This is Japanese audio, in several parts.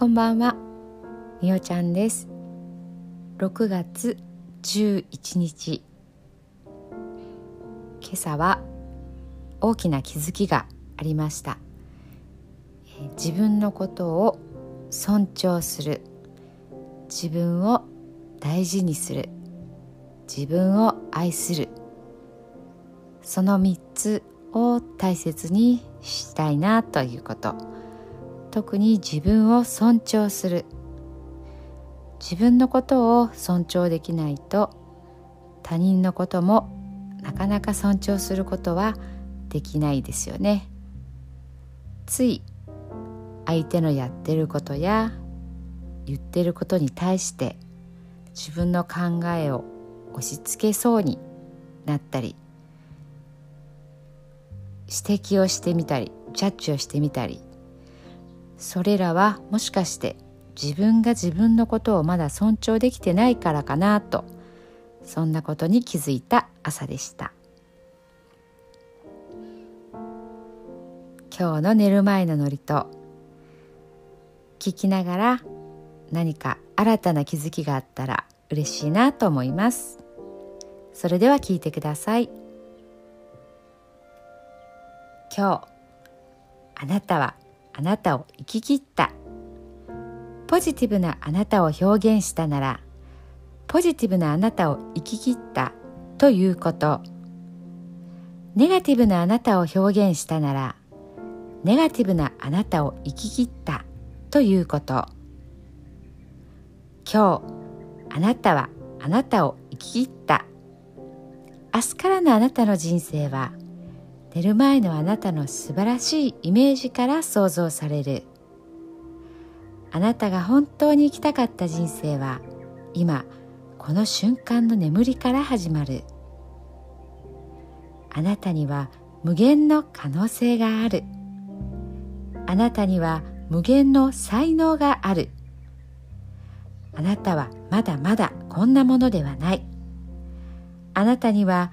こんばんは。みおちゃんです。6月11日。今朝は大きな気づきがありました。自分のことを尊重する。自分を大事にする。自分を愛する。その3つを大切にしたいなということ。特に自分を尊重する。自分のことを尊重できないと他人のこともなかなか尊重することはできないですよね。つい相手のやってることや言ってることに対して自分の考えを押し付けそうになったり指摘をしてみたりジャッジをしてみたりそれらはもしかして自分が自分のことをまだ尊重できてないからかなとそんなことに気づいた朝でした。今日の寝る前の祝詞聞きながら何か新たな気づきがあったら嬉しいなと思います。それでは聞いてください。今日あなたはあなたを生き切った。ポジティブなあなたを表現したならポジティブなあなたを生き切ったということ。ネガティブなあなたを表現したならネガティブなあなたを生き切ったということ。今日あなたはあなたを生き切った。明日からのあなたの人生は寝る前のあなたの素晴らしいイメージから想像される。あなたが本当に生きたかった人生は今この瞬間の眠りから始まる。あなたには無限の可能性がある。あなたには無限の才能がある。あなたはまだまだこんなものではない。あなたには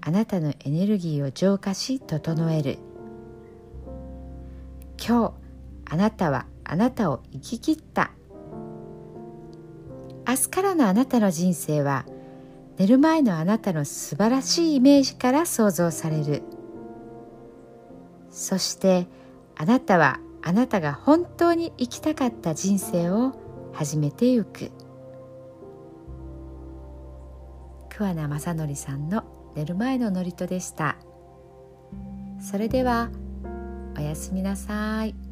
あなたのエネルギーを浄化し整える。今日あなたはあなたを生き切った。明日からのあなたの人生は寝る前のあなたの素晴らしいイメージから想像される。そしてあなたはあなたが本当に生きたかった人生を始めてゆく。桑名正則さんの寝る前の祝詞でしたそれではおやすみなさい。